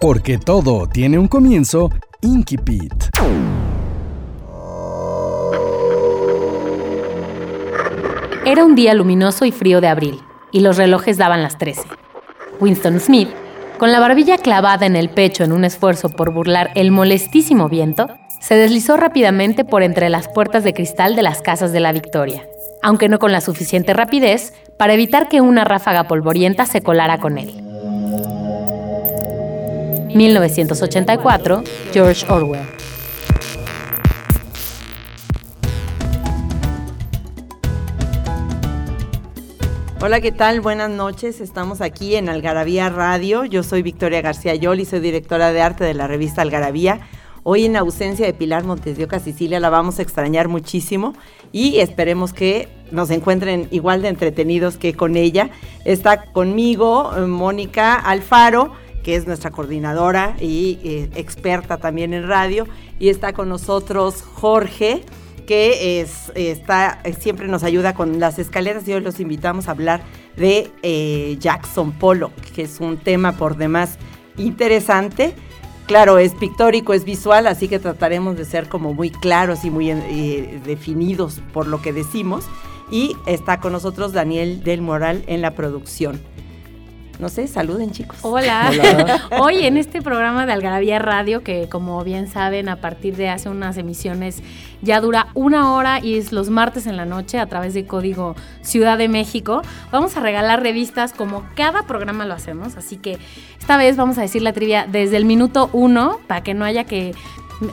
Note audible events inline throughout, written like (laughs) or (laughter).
Porque todo tiene un comienzo, Inkipit. Era un día luminoso y frío de abril, y los relojes daban las 13. Winston Smith, con la barbilla clavada en el pecho en un esfuerzo por burlar el molestísimo viento, se deslizó rápidamente por entre las puertas de cristal de las casas de la Victoria, aunque no con la suficiente rapidez para evitar que una ráfaga polvorienta se colara con él. 1984, George Orwell. Hola, ¿qué tal? Buenas noches. Estamos aquí en Algarabía Radio. Yo soy Victoria García Yol y soy directora de arte de la revista Algarabía. Hoy en ausencia de Pilar Montes de Oca Sicilia la vamos a extrañar muchísimo y esperemos que nos encuentren igual de entretenidos que con ella. Está conmigo eh, Mónica Alfaro que es nuestra coordinadora y eh, experta también en radio, y está con nosotros Jorge, que es, está, siempre nos ayuda con las escaleras y hoy los invitamos a hablar de eh, Jackson Pollock, que es un tema por demás interesante. Claro, es pictórico, es visual, así que trataremos de ser como muy claros y muy eh, definidos por lo que decimos. Y está con nosotros Daniel del Moral en la producción. No sé, saluden chicos. Hola. Hoy en este programa de Algarabía Radio, que como bien saben, a partir de hace unas emisiones ya dura una hora y es los martes en la noche a través de código Ciudad de México, vamos a regalar revistas como cada programa lo hacemos. Así que esta vez vamos a decir la trivia desde el minuto uno para que no haya que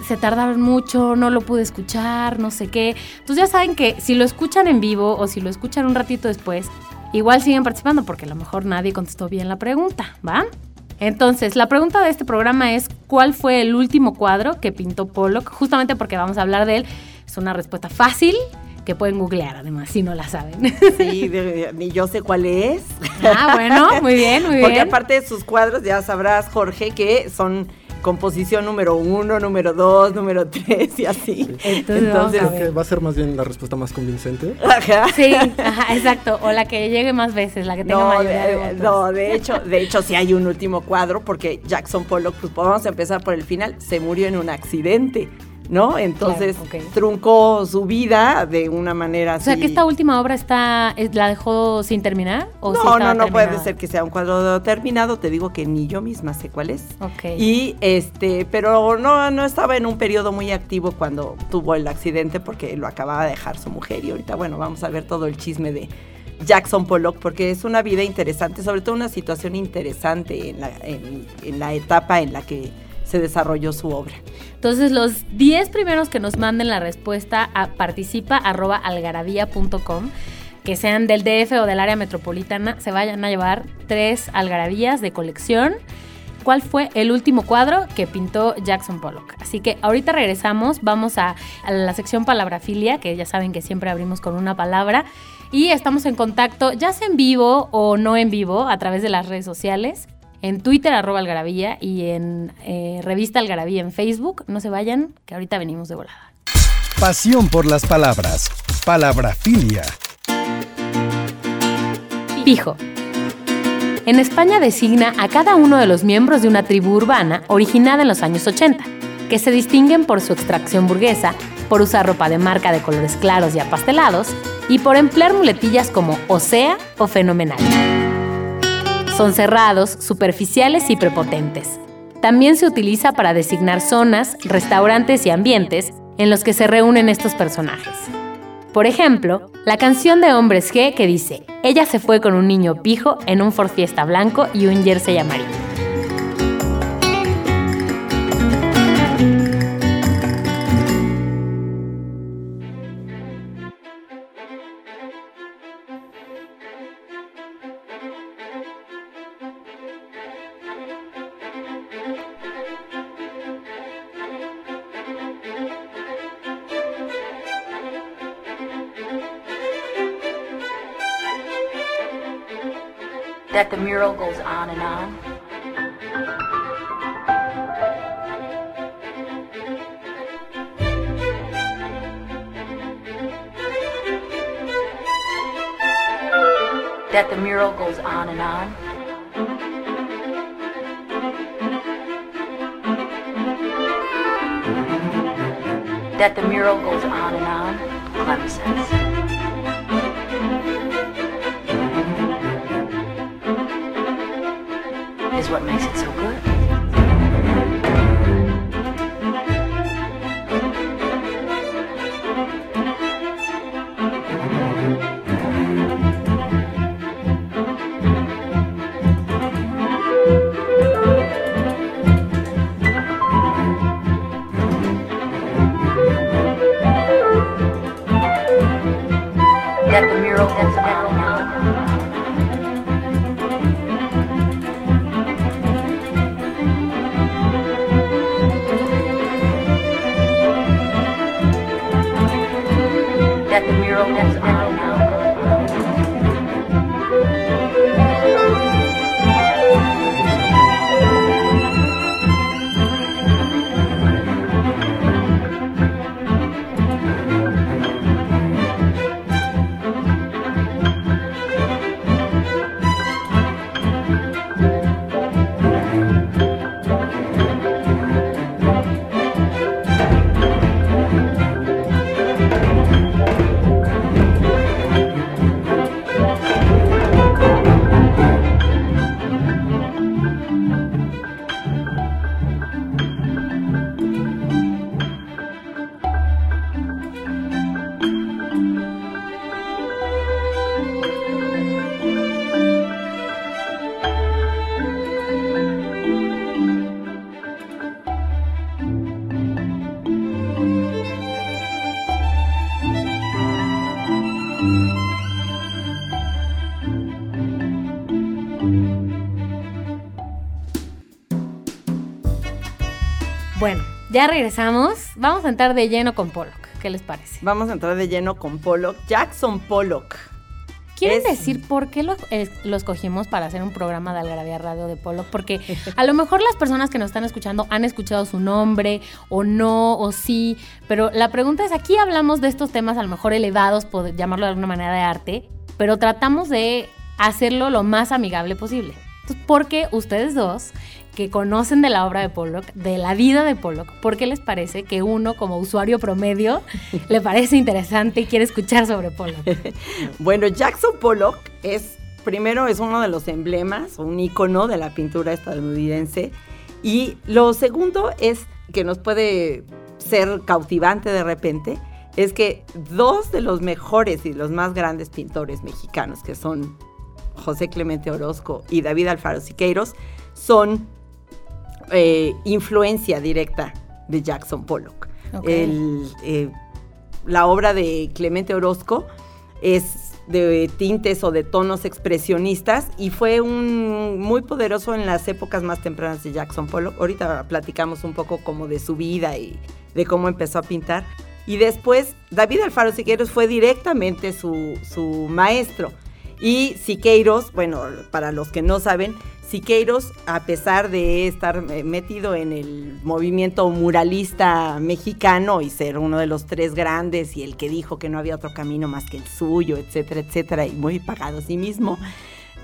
se tardaron mucho, no lo pude escuchar, no sé qué. Entonces ya saben que si lo escuchan en vivo o si lo escuchan un ratito después, igual siguen participando porque a lo mejor nadie contestó bien la pregunta, ¿va? Entonces, la pregunta de este programa es, ¿cuál fue el último cuadro que pintó Pollock? Justamente porque vamos a hablar de él. Es una respuesta fácil que pueden googlear además, si no la saben. Sí, (laughs) ni yo sé cuál es. Ah, bueno, muy bien, muy (laughs) bien. Porque aparte de sus cuadros, ya sabrás, Jorge, que son composición número uno, número dos, número tres y así. Entonces, creo que va a ser más bien la respuesta más convincente. Ajá. Sí, ajá, exacto. O la que llegue más veces, la que tenga no, de, No, de hecho, de hecho sí hay un último cuadro porque Jackson Pollock, pues vamos a empezar por el final, se murió en un accidente. ¿No? Entonces truncó su vida de una manera así. O sea, que esta última obra está, la dejó sin terminar. ¿o no, no, no puede ser que sea un cuadro terminado. Te digo que ni yo misma sé cuál es. Y este, pero no, no estaba en un periodo muy activo cuando tuvo el accidente porque lo acababa de dejar su mujer. Y ahorita, bueno, vamos a ver todo el chisme de Jackson Pollock, porque es una vida interesante, sobre todo una situación interesante en la, en la etapa en la que se desarrolló su obra. Entonces, los 10 primeros que nos manden la respuesta a participa.algarabía.com que sean del DF o del área metropolitana, se vayan a llevar tres algarabías de colección. ¿Cuál fue el último cuadro que pintó Jackson Pollock? Así que ahorita regresamos, vamos a, a la sección palabrafilia, que ya saben que siempre abrimos con una palabra. Y estamos en contacto, ya sea en vivo o no en vivo, a través de las redes sociales en Twitter arroba algarabía y en eh, revista algarabía en Facebook. No se vayan, que ahorita venimos de volada. Pasión por las palabras. Palabrafilia. Pijo. En España designa a cada uno de los miembros de una tribu urbana originada en los años 80, que se distinguen por su extracción burguesa, por usar ropa de marca de colores claros y apastelados, y por emplear muletillas como o sea o fenomenal. Son cerrados, superficiales y prepotentes. También se utiliza para designar zonas, restaurantes y ambientes en los que se reúnen estos personajes. Por ejemplo, la canción de Hombres G que dice, ella se fue con un niño pijo en un Ford Fiesta blanco y un jersey amarillo. That the mural goes on and on. That the mural goes on and on. That the mural goes on and on, Clem. Is what makes it so good. Bueno, ya regresamos. Vamos a entrar de lleno con Pollock. ¿Qué les parece? Vamos a entrar de lleno con Pollock. Jackson Pollock. ¿Quieren Es- decir por qué lo, eh, lo escogimos para hacer un programa de Algarabía Radio de Pollock? Porque a lo mejor las personas que nos están escuchando han escuchado su nombre o no o sí, pero la pregunta es, aquí hablamos de estos temas a lo mejor elevados, por llamarlo de alguna manera de arte, pero tratamos de hacerlo lo más amigable posible. Entonces, porque ustedes dos, que conocen de la obra de Pollock, de la vida de Pollock, ¿por qué les parece que uno como usuario promedio (laughs) le parece interesante y quiere escuchar sobre Pollock? (laughs) Bueno, Jackson Pollock es, primero, es uno de los emblemas, un ícono de la pintura estadounidense. Y lo segundo es que nos puede ser cautivante de repente, es que dos de los mejores y los más grandes pintores mexicanos, que son José Clemente Orozco y David Alfaro Siqueiros, son eh, influencia directa de Jackson Pollock. El, eh, la obra de Clemente Orozco es de tintes o de tonos expresionistas y fue un muy poderoso en las épocas más tempranas de Jackson Pollock. Ahorita platicamos un poco como de su vida y de cómo empezó a pintar. Y después David Alfaro Siqueiros fue directamente su, su maestro. Y Siqueiros, bueno, para los que no saben, Siqueiros, a pesar de estar eh, metido en el movimiento muralista mexicano y ser uno de los tres grandes y el que dijo que no había otro camino más que el suyo, etcétera, etcétera, y muy pagado a sí mismo,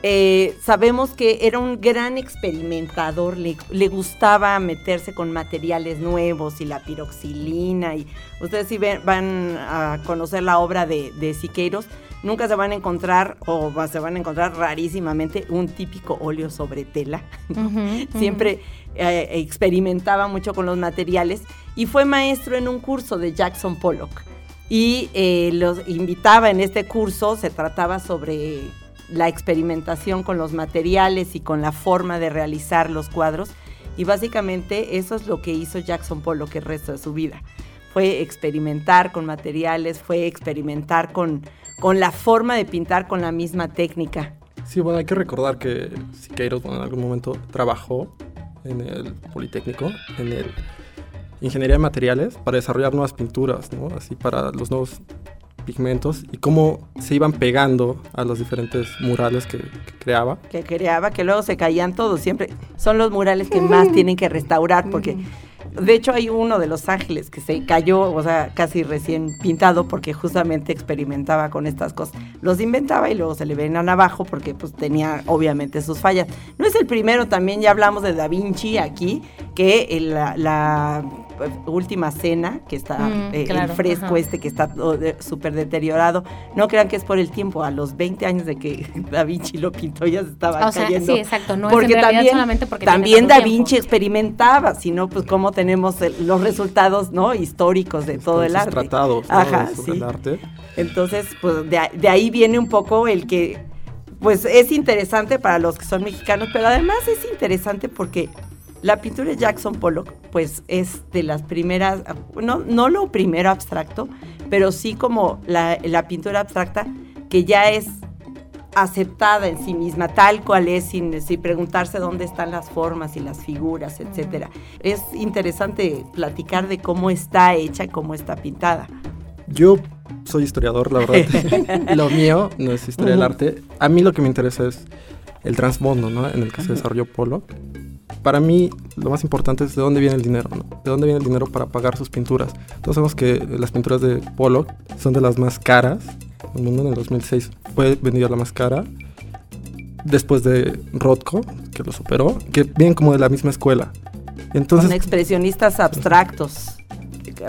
eh, sabemos que era un gran experimentador, le, le gustaba meterse con materiales nuevos y la piroxilina. Y ustedes si ven- van a conocer la obra de, de Siqueiros, nunca se van a encontrar, o se van a encontrar rarísimamente, un típico óleo sobre tela. (laughs) Siempre eh, experimentaba mucho con los materiales y fue maestro en un curso de Jackson Pollock. Y eh, los invitaba en este curso, se trataba sobre la experimentación con los materiales y con la forma de realizar los cuadros. Y básicamente eso es lo que hizo Jackson Pollock el resto de su vida. Fue experimentar con materiales, fue experimentar con, con la forma de pintar con la misma técnica. Sí, bueno, hay que recordar que Siqueiros bueno, en algún momento trabajó en el Politécnico, en el Ingeniería de Materiales, para desarrollar nuevas pinturas, ¿no? Así para los nuevos pigmentos y cómo se iban pegando a los diferentes murales que, que creaba. Que creaba, que luego se caían todos. Siempre son los murales que más tienen que restaurar porque de hecho, hay uno de Los Ángeles que se cayó, o sea, casi recién pintado, porque justamente experimentaba con estas cosas. Los inventaba y luego se le venían abajo porque pues tenía obviamente sus fallas. No es el primero, también ya hablamos de Da Vinci aquí, que la última cena, que está mm, eh, el fresco este, que está súper deteriorado. No crean que es por el tiempo, a los 20 años de que (laughs) Da Vinci lo pintó ya se estaba cayendo. sí, exacto, no porque es también, solamente porque también Da Vinci experimentaba, sino pues cómo tenemos los resultados no históricos de todo el arte. tratados Ajá, sí. arte. Entonces, pues de, de ahí viene un poco el que pues es interesante para los que son mexicanos, pero además es interesante porque la pintura de Jackson Pollock, pues es de las primeras, no, no lo primero abstracto, pero sí como la, pintura abstracta que ya es aceptada en sí misma, tal cual es, sin, sin, preguntarse dónde están las formas y las figuras, etcétera. Es interesante platicar de cómo está hecha y cómo está pintada. Yo soy historiador, la verdad. (laughs) lo mío no es historia del arte. A mí lo que me interesa es el transmundo, ¿no? En el que se desarrolló Pollock para mí lo más importante es de dónde viene el dinero, ¿no? De dónde viene el dinero para pagar sus pinturas. Todos sabemos que las pinturas de Pollock son de las más caras del mundo. En el 2006 fue vendida la más cara. Después de Rothko, que lo superó, que vienen como de la misma escuela. Entonces, son expresionistas abstractos.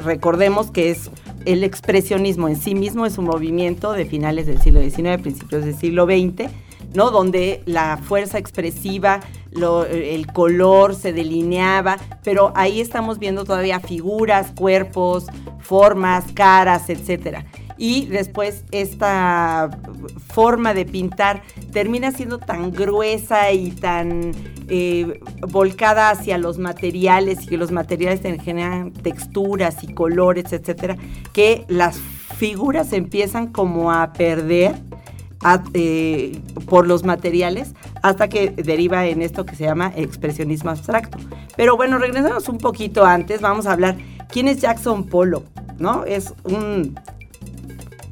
Recordemos que es el expresionismo en sí mismo es un movimiento de finales del siglo XIX, principios del siglo XX, ¿no? Donde la fuerza expresiva el color se delineaba, pero ahí estamos viendo todavía figuras, cuerpos, formas, caras, etcétera. Y después esta forma de pintar termina siendo tan gruesa y tan eh, volcada hacia los materiales y que los materiales generan texturas y colores, etcétera, que las figuras empiezan como a perder eh, por los materiales hasta que deriva en esto que se llama expresionismo abstracto. Pero bueno, regresamos un poquito antes, vamos a hablar quién es Jackson Pollock, ¿no? Es un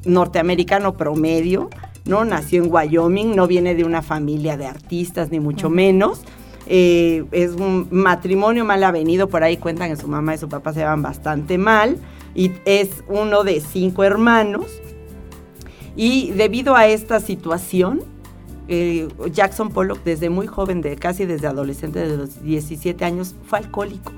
norteamericano promedio, ¿no? Nació en Wyoming, no viene de una familia de artistas, ni mucho menos. Eh, es un matrimonio mal avenido, por ahí cuentan que su mamá y su papá se llevan bastante mal, y es uno de cinco hermanos. Y debido a esta situación, eh, Jackson Pollock desde muy joven, de casi desde adolescente, de los 17 años, fue alcohólico.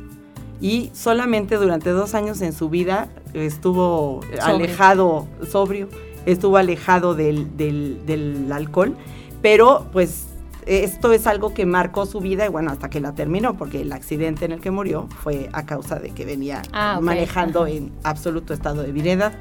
Y solamente durante dos años en su vida estuvo alejado, sobrio, estuvo alejado del, del, alcohol. Pero pues esto es algo que marcó su vida y bueno, hasta que la terminó, porque el accidente en el que murió fue a causa de que venía ah, manejando en absoluto estado de ebriedad.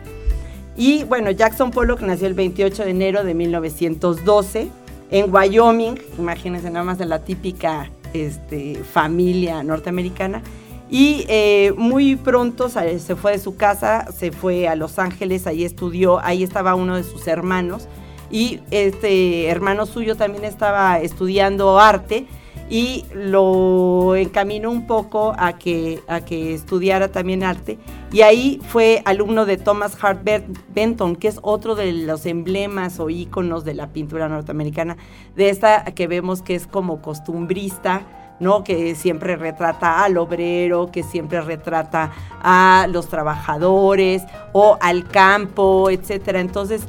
Y bueno, Jackson Pollock nació el 28 de enero de 1912 en Wyoming, imagínense nada más de la típica este, familia norteamericana. Y eh, muy pronto se fue de su casa, se fue a Los Ángeles, ahí estudió, ahí estaba uno de sus hermanos. Y este hermano suyo también estaba estudiando arte y lo encaminó un poco a que, a que estudiara también arte. Y ahí fue alumno de Thomas Hart Benton, que es otro de los emblemas o íconos de la pintura norteamericana, de esta que vemos que es como costumbrista. ¿no? que siempre retrata al obrero, que siempre retrata a los trabajadores o al campo, etcétera. Entonces,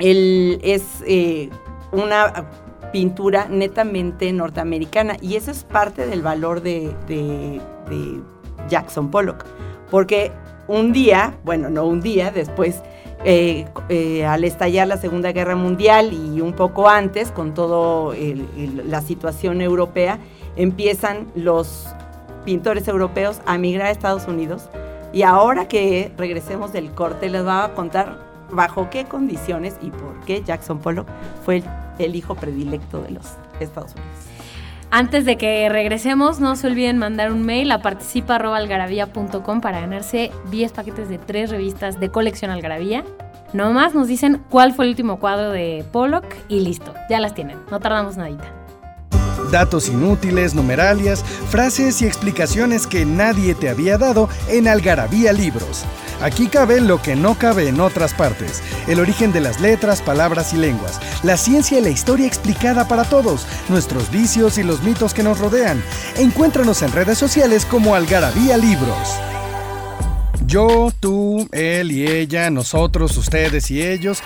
él es eh, una pintura netamente norteamericana y eso es parte del valor de, Jackson Pollock, porque un día, bueno, no un día, después eh, eh, al estallar la Segunda Guerra Mundial y un poco antes, con toda la situación europea, empiezan los pintores europeos a migrar a Estados Unidos. Y ahora que regresemos del corte, les voy a contar bajo qué condiciones y por qué Jackson Pollock fue el el hijo predilecto de los Estados Unidos. Antes de que regresemos, no se olviden mandar un mail a participa.algarabía.com para ganarse 10 paquetes de tres revistas de colección Algarabía. Nomás nos dicen cuál fue el último cuadro de Pollock y listo, ya las tienen, no tardamos nadita. Datos inútiles, numeralias, frases y explicaciones que nadie te había dado en Algarabía Libros. Aquí cabe lo que no cabe en otras partes, el origen de las letras, palabras y lenguas, la ciencia y la historia explicada para todos, nuestros vicios y los mitos que nos rodean. Encuéntranos en redes sociales como Algarabía Libros. Yo, tú, él y ella, nosotros, ustedes y ellos,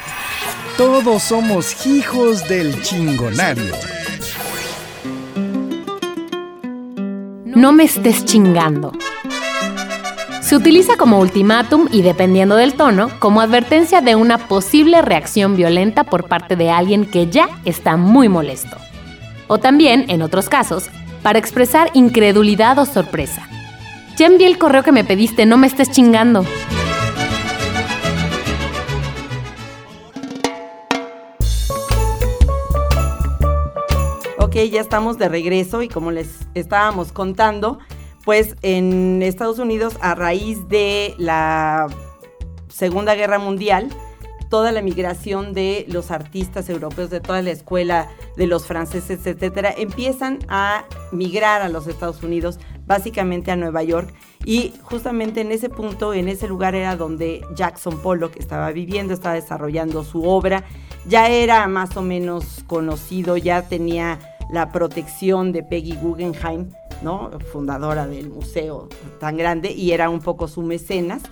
todos somos hijos del chingonario. No me estés chingando. Se utiliza como ultimátum y dependiendo del tono, como advertencia de una posible reacción violenta por parte de alguien que ya está muy molesto. O también, en otros casos, para expresar incredulidad o sorpresa. Ya envié el correo que me pediste, no me estés chingando. Ok, ya estamos de regreso y como les estábamos contando, pues en Estados Unidos a raíz de la Segunda Guerra Mundial, toda la migración de los artistas europeos, de toda la escuela de los franceses, etcétera, empiezan a migrar a los Estados Unidos, básicamente a Nueva York. Y justamente en ese punto, en ese lugar era donde Jackson Pollock estaba viviendo, estaba desarrollando su obra. Ya era más o menos conocido, ya tenía la protección de Peggy Guggenheim, ¿no? fundadora del museo tan grande, y era un poco su mecenas.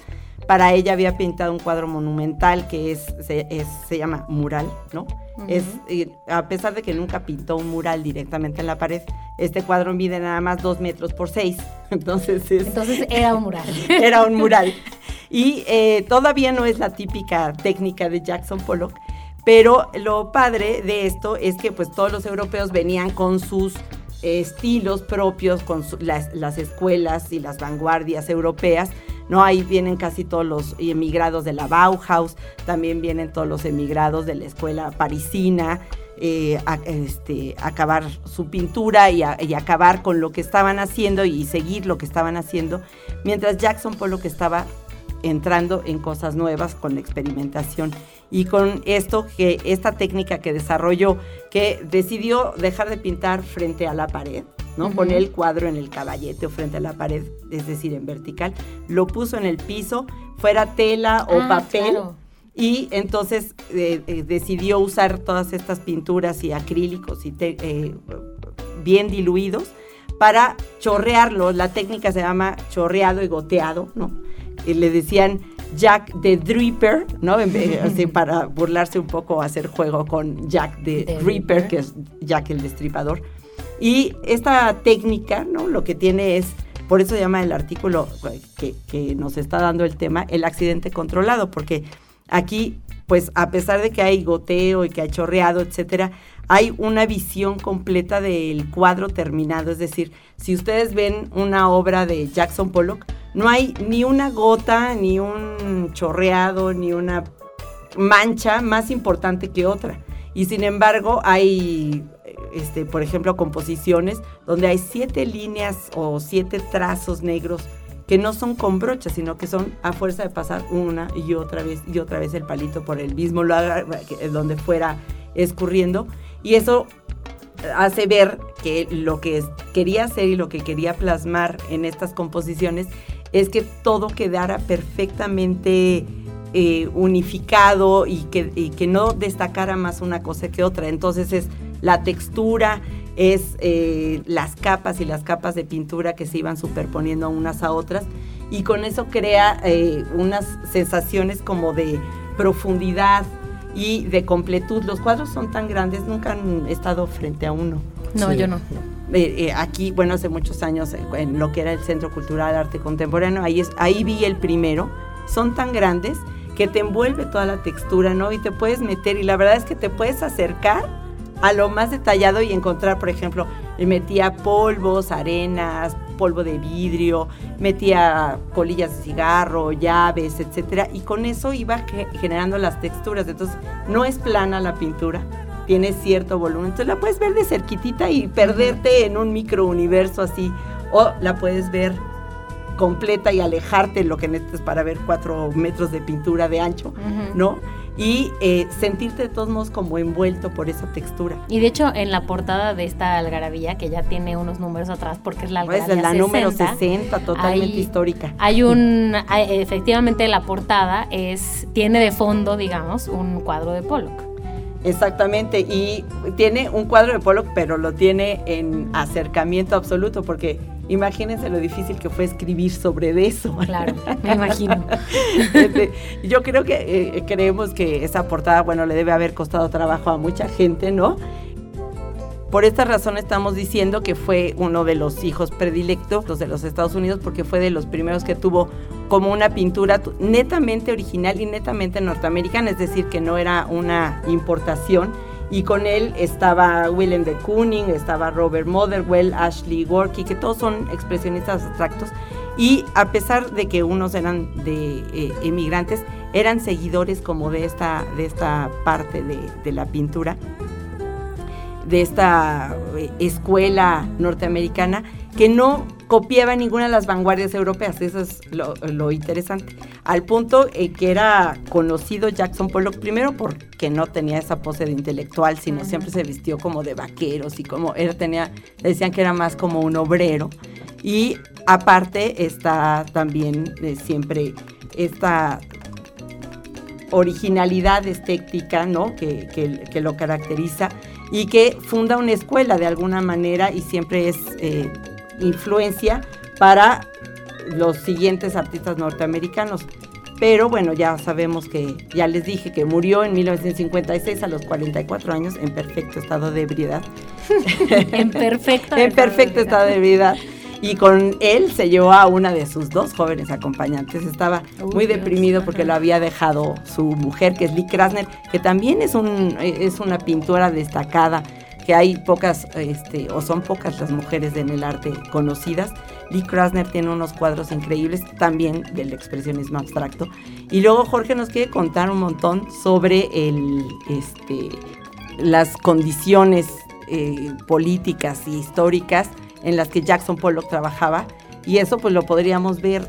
Para ella había pintado un cuadro monumental que es, se, llama mural, ¿no? es, a pesar de que nunca pintó un mural directamente en la pared, este cuadro mide nada más dos metros por seis. (laughs) Entonces, Entonces era un mural. (laughs) era un mural. Y eh, todavía no es la típica técnica de Jackson Pollock, pero lo padre de esto es que pues todos los europeos venían con sus estilos propios, con las, escuelas y las vanguardias europeas. ¿no? Ahí vienen casi todos los emigrados de la Bauhaus, también vienen todos los emigrados de la escuela parisina, eh, a, este, acabar su pintura y, acabar con lo que estaban haciendo y seguir lo que estaban haciendo, mientras Jackson Pollock estaba entrando en cosas nuevas con la experimentación y con esto que esta técnica que desarrolló que decidió dejar de pintar frente a la pared ¿no? Poner el cuadro en el caballete o frente a la pared, es decir, en vertical, lo puso en el piso, fuera tela o ah, papel. Y entonces eh, eh, decidió usar todas estas pinturas y acrílicos y eh, bien diluidos para chorrearlo. La técnica se llama chorreado y goteado, ¿no? Y le decían Jack the Dripper, ¿no? Así para burlarse un poco, hacer juego con Jack the, Dripper, que es Jack el Destripador. Y esta técnica, ¿no? Lo que tiene es, por eso se llama el artículo que, que nos está dando el tema, el accidente controlado, porque aquí, pues a pesar de que hay goteo y que hay chorreado, etcétera, hay una visión completa del cuadro terminado. Es decir, si ustedes ven una obra de Jackson Pollock, no hay ni una gota, ni un chorreado, ni una mancha más importante que otra. Y sin embargo, hay, este, por ejemplo, composiciones donde hay siete líneas o siete trazos negros que no son con brochas, sino que son a fuerza de pasar una y otra vez y otra vez el palito por el mismo lugar donde fuera escurriendo. Y eso hace ver que lo que quería hacer y lo que quería plasmar en estas composiciones es que todo quedara perfectamente eh, unificado y que, que, no destacara más una cosa que otra. Entonces es la textura, es eh, las capas y las capas de pintura que se iban superponiendo unas a otras y con eso crea eh, unas sensaciones como de profundidad y de completud. Los cuadros son tan grandes, nunca han estado frente a uno. No, yo no. Eh, aquí, bueno, hace muchos años, eh, en lo que era el Centro Cultural Arte Contemporáneo, ahí, es, ahí vi el primero. Son tan grandes que te envuelve toda la textura, ¿no? Y te puedes meter, y la verdad es que te puedes acercar a lo más detallado y encontrar, por ejemplo, metía polvos, arenas, polvo de vidrio, metía colillas de cigarro, llaves, etcétera, y con eso iba generando las texturas. Entonces, no es plana la pintura, tiene cierto volumen. Entonces la puedes ver de cerquitita y perderte en un microuniverso así. O la puedes ver completa y alejarte lo que necesites para ver cuatro metros de pintura de ancho, ¿no? Y eh, sentirte de todos modos como envuelto por esa textura. Y de hecho, en la portada de esta algarabía, que ya tiene unos números atrás, porque es la Pues algarabía es la 60, número 60, totalmente hay- histórica. Hay un, hay- efectivamente la portada es, tiene de fondo, digamos, un cuadro de Pollock. Exactamente, y tiene un cuadro de Pollock, pero lo tiene en acercamiento absoluto, porque imagínense lo difícil que fue escribir sobre eso. Claro, (laughs) me imagino. Este, Yo creo que eh, creemos que esa portada, bueno, le debe haber costado trabajo a mucha gente, ¿no? Por esta razón estamos diciendo que fue uno de los hijos predilectos de los Estados Unidos porque fue de los primeros que tuvo como una pintura tu- netamente original y netamente norteamericana, es decir, que no era una importación. Y con él estaba Willem de Kooning, estaba Robert Motherwell, Ashley Gorky, que todos son expresionistas abstractos. Y a pesar de que unos eran de eh, emigrantes, eran seguidores como de esta, de esta parte de, de la pintura de esta eh, escuela norteamericana que no copiaba ninguna de las vanguardias europeas, eso es lo, lo interesante, al punto eh, que era conocido Jackson Pollock primero porque no tenía esa pose de intelectual, sino siempre se vistió como de vaqueros y como era, tenía, decían que era más como un obrero, y aparte está también eh, siempre esta originalidad estética, ¿no? Que, que- que lo caracteriza y que funda una escuela de alguna manera y siempre es eh, influencia para los siguientes artistas norteamericanos. Pero bueno, ya sabemos que, ya les dije que murió en 1956 a los 44 años en perfecto estado de ebriedad. (laughs) En perfecto. (laughs) en perfecto estado de ebriedad. Y con él se llevó a una de sus dos jóvenes acompañantes. Estaba Uy, muy Dios, deprimido porque lo había dejado su mujer, que es Lee Krasner, que también es, un, es una pintora destacada, que hay pocas, este, o son pocas las mujeres en el arte conocidas. Lee Krasner tiene unos cuadros increíbles también del expresionismo abstracto. Y luego Jorge nos quiere contar un montón sobre el, este, las condiciones eh, políticas y históricas en las que Jackson Pollock trabajaba. Y eso pues lo podríamos ver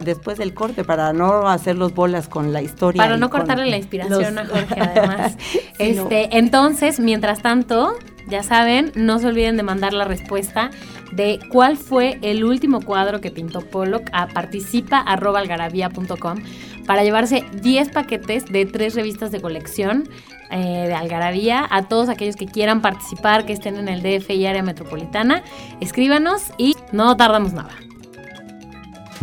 después del corte para no hacer los bolas con la historia. Para no cortarle la inspiración los- a Jorge, (laughs) además. Sí, no. este, Entonces, mientras tanto, ya saben, no se olviden de mandar la respuesta de cuál fue el último cuadro que pintó Pollock a participa.algarabía.com para llevarse 10 paquetes de tres revistas de colección eh, de Algarabía. A todos aquellos que quieran participar, que estén en el DF y área metropolitana, escríbanos y no tardamos nada.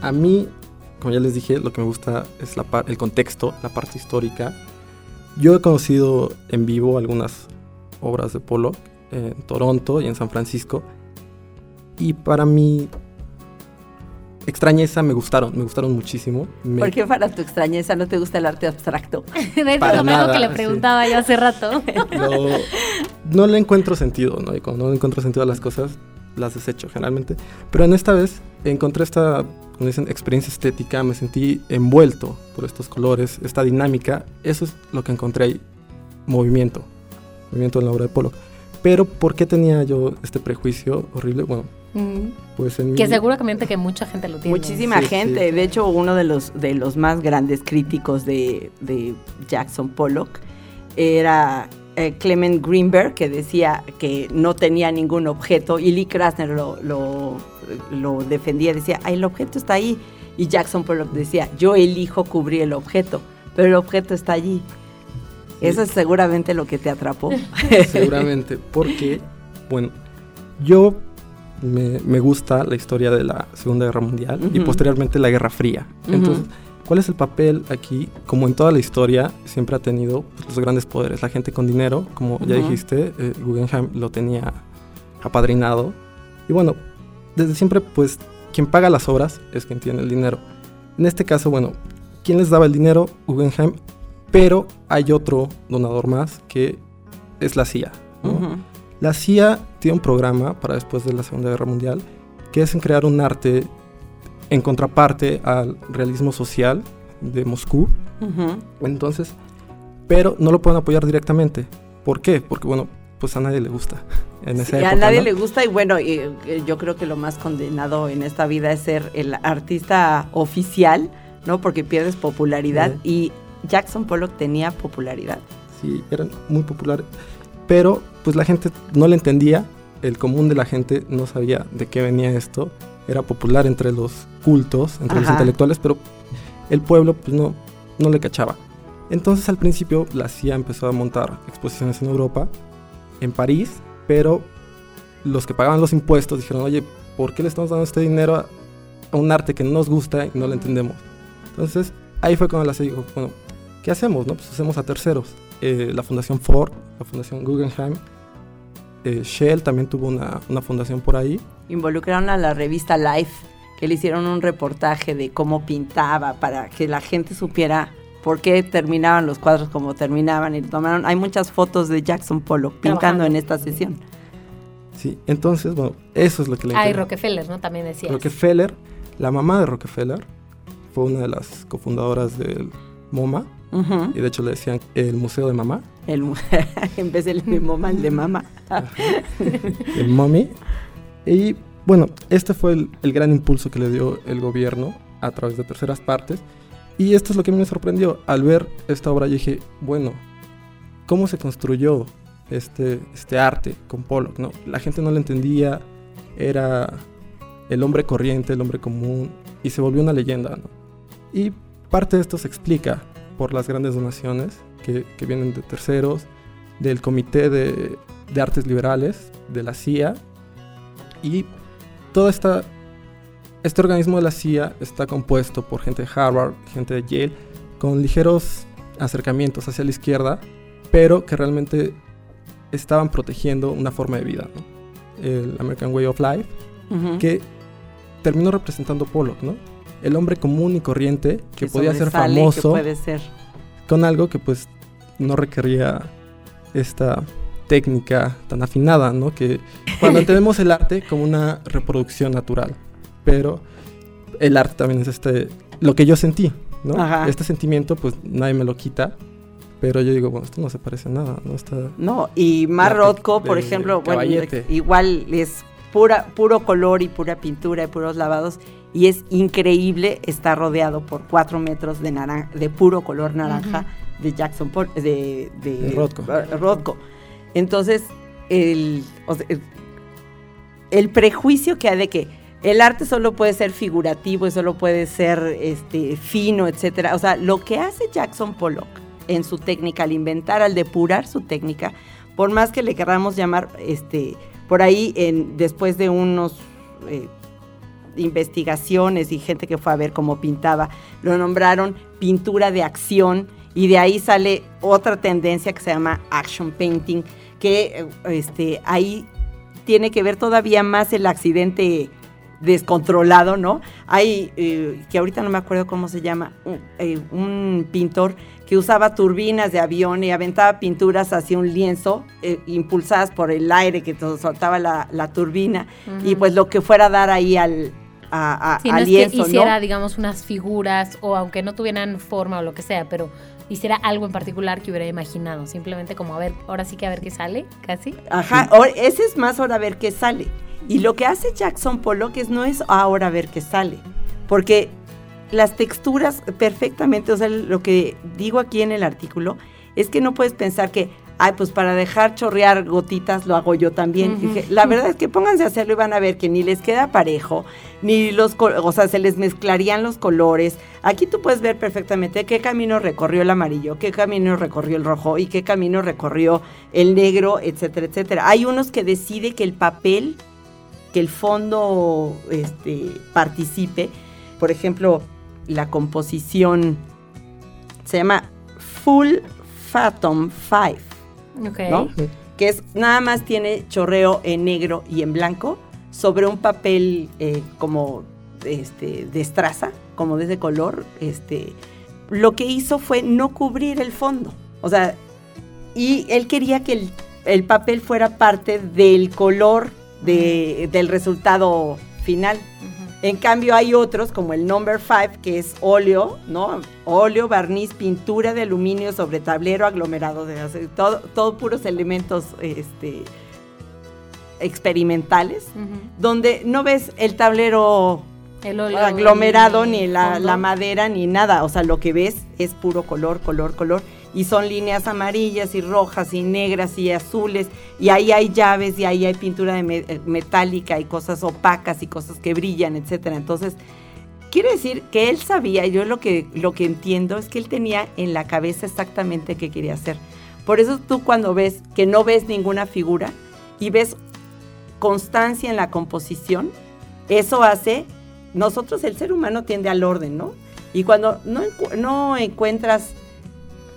A mí, como ya les dije, lo que me gusta es la el contexto, la parte histórica. Yo he conocido en vivo algunas obras de Pollock en Toronto y en San Francisco. Y para mí extrañeza me gustaron, me gustaron muchísimo. ¿Por qué para tu extrañeza no te gusta el arte abstracto? (laughs) es lo mismo que le preguntaba yo hace rato. (laughs) no le encuentro sentido, ¿no? Y cuando no le encuentro sentido a las cosas, las desecho generalmente. Pero en esta vez encontré esta, como dicen, experiencia estética, me sentí envuelto por estos colores, esta dinámica. Eso es lo que encontré ahí, movimiento, movimiento en la obra de Pollock. Pero ¿por qué tenía yo este prejuicio horrible? Bueno, pues en que seguramente que mucha gente lo tiene. Muchísima gente. De hecho, uno de los, de los más grandes críticos de, Jackson Pollock era eh, Clement Greenberg, que decía que no tenía ningún objeto, y Lee Krasner lo, lo, defendía, decía, el objeto está ahí. Y Jackson Pollock decía, yo elijo cubrir el objeto, pero el objeto está allí. Eso es seguramente lo que te atrapó. (laughs) Seguramente, porque, bueno, yo me, gusta la historia de la Segunda Guerra Mundial y posteriormente la Guerra Fría. Entonces, ¿cuál es el papel aquí? Como en toda la historia, siempre ha tenido pues, los grandes poderes. La gente con dinero, como ya dijiste, eh, Guggenheim lo tenía apadrinado. Y bueno, desde siempre, pues, quien paga las obras es quien tiene el dinero. En este caso, bueno, ¿quién les daba el dinero? Guggenheim. Pero hay otro donador más que es la CIA. La CIA tiene un programa para después de la Segunda Guerra Mundial que es en crear un arte en contraparte al realismo social de Moscú. Entonces, pero no lo pueden apoyar directamente. ¿Por qué? Porque, bueno, pues a nadie le gusta. (laughs) En esa sí, a nadie le gusta y bueno, eh, yo creo que lo más condenado en esta vida es ser el artista oficial, ¿no? Porque pierdes popularidad y Jackson Pollock tenía popularidad. Sí, eran muy populares pero pues la gente no le entendía, el común de la gente no sabía de qué venía esto, era popular entre los cultos, entre los intelectuales, pero el pueblo pues no, no le cachaba. Entonces al principio la CIA empezó a montar exposiciones en Europa, en París, pero los que pagaban los impuestos dijeron, oye, ¿por qué le estamos dando este dinero a, un arte que no nos gusta y no lo entendemos? Entonces ahí fue cuando la CIA dijo, bueno, ¿qué hacemos? No? Pues hacemos a terceros. Eh, la Fundación Ford, la Fundación Guggenheim, eh, Shell también tuvo una, fundación por ahí. Involucraron a la revista Life, que le hicieron un reportaje de cómo pintaba para que la gente supiera por qué terminaban los cuadros como terminaban. Y tomaron, hay muchas fotos de Jackson Pollock pintando en esta sesión. Sí, entonces, bueno, eso es lo que le... Ah, y Rockefeller, ¿no? También decía. Rockefeller, la mamá de Rockefeller, fue una de las cofundadoras del MoMA, y de hecho le decían el museo de mamá. El, (laughs) en vez del MoMA, el de mamá. el mommy. Y bueno, este fue el, gran impulso que le dio el gobierno a través de terceras partes. Y esto es lo que me sorprendió. Al ver esta obra, yo dije, bueno, ¿cómo se construyó este, este arte con Pollock? ¿no? La gente no lo entendía, era el hombre corriente, el hombre común, y se volvió una leyenda. ¿no? Y parte de esto se explica por las grandes donaciones que, vienen de terceros, del Comité de, Artes Liberales, de la CIA, y todo esta, este organismo de la CIA está compuesto por gente de Harvard, gente de Yale, con ligeros acercamientos hacia la izquierda, pero que realmente estaban protegiendo una forma de vida, el American Way of Life, que terminó representando Pollock, ¿no? El hombre común y corriente que, podía ser famoso puede ser. con algo que pues no requería esta técnica tan afinada, ¿no? Que cuando (laughs) entendemos el arte como una reproducción natural, pero el arte también es este lo que yo sentí, ¿no? Este sentimiento pues nadie me lo quita, pero yo digo, bueno, esto no se parece a nada, ¿no? Está no, y Mar Rothko, por ejemplo, bueno, igual es pura, puro color y pura pintura y puros lavados y es increíble estar rodeado por cuatro metros de, naranja, de puro color naranja de Jackson de, de, Rothko. Entonces, el, el, prejuicio que hay de que el arte solo puede ser figurativo y solo puede ser este, fino, etcétera. O sea, lo que hace Jackson Pollock en su técnica, al inventar, al depurar su técnica, por más que le queramos llamar, este, por ahí, en, después de unos eh, investigaciones y gente que fue a ver cómo pintaba, lo nombraron pintura de acción y de ahí sale otra tendencia que se llama action painting, que eh, este, ahí tiene que ver todavía más el accidente descontrolado, ¿no? Hay, eh, que ahorita no me acuerdo cómo se llama, un, eh, un pintor que usaba turbinas de avión y aventaba pinturas hacia un lienzo, eh, impulsadas por el aire que soltaba la, la turbina, y pues lo que fuera a dar ahí al, a- a- Si no es lienzo, que hiciera, ¿no? digamos, unas figuras o aunque no tuvieran forma o lo que sea, pero hiciera algo en particular que hubiera imaginado. Simplemente como, a ver, ahora sí que a ver qué sale, casi. Ajá, ese es más ahora a ver qué sale. Y lo que hace Jackson Pollock es, no es ahora a ver qué sale, porque las texturas perfectamente, o sea, lo que digo aquí en el artículo es que no puedes pensar que, ay, pues para dejar chorrear gotitas lo hago yo también. Dije, la verdad es que pónganse a hacerlo y van a ver que ni les queda parejo, ni los, o sea, se les mezclarían los colores. Aquí tú puedes ver perfectamente qué camino recorrió el amarillo, qué camino recorrió el rojo y qué camino recorrió el negro, etcétera, etcétera. Hay unos que decide que el papel, que el fondo este, participe. Por ejemplo, la composición se llama Full Phantom 5 Ok. ¿no? que es nada más tiene chorreo en negro y en blanco sobre un papel eh, como este de estraza, como de ese color, este lo que hizo fue no cubrir el fondo. O sea, y él quería que el, el papel fuera parte del color de- del resultado final. En cambio hay otros como el number 5 que es óleo, ¿no? Óleo, barniz, pintura de aluminio sobre tablero aglomerado de acero, todo, todo puros elementos este, experimentales, donde no ves el tablero El óleo, aglomerado el ni la, la madera ni nada, o sea, lo que ves es puro color, color, color y son líneas amarillas y rojas y negras y azules y ahí hay llaves y ahí hay pintura de eh, metálica y cosas opacas y cosas que brillan, etcétera. Entonces, quiere decir que él sabía, yo lo que lo que entiendo es que él tenía en la cabeza exactamente qué quería hacer. Por eso tú cuando ves que no ves ninguna figura y ves constancia en la composición, eso hace, nosotros el ser humano tiende al orden, ¿no? Y cuando no, no encuentras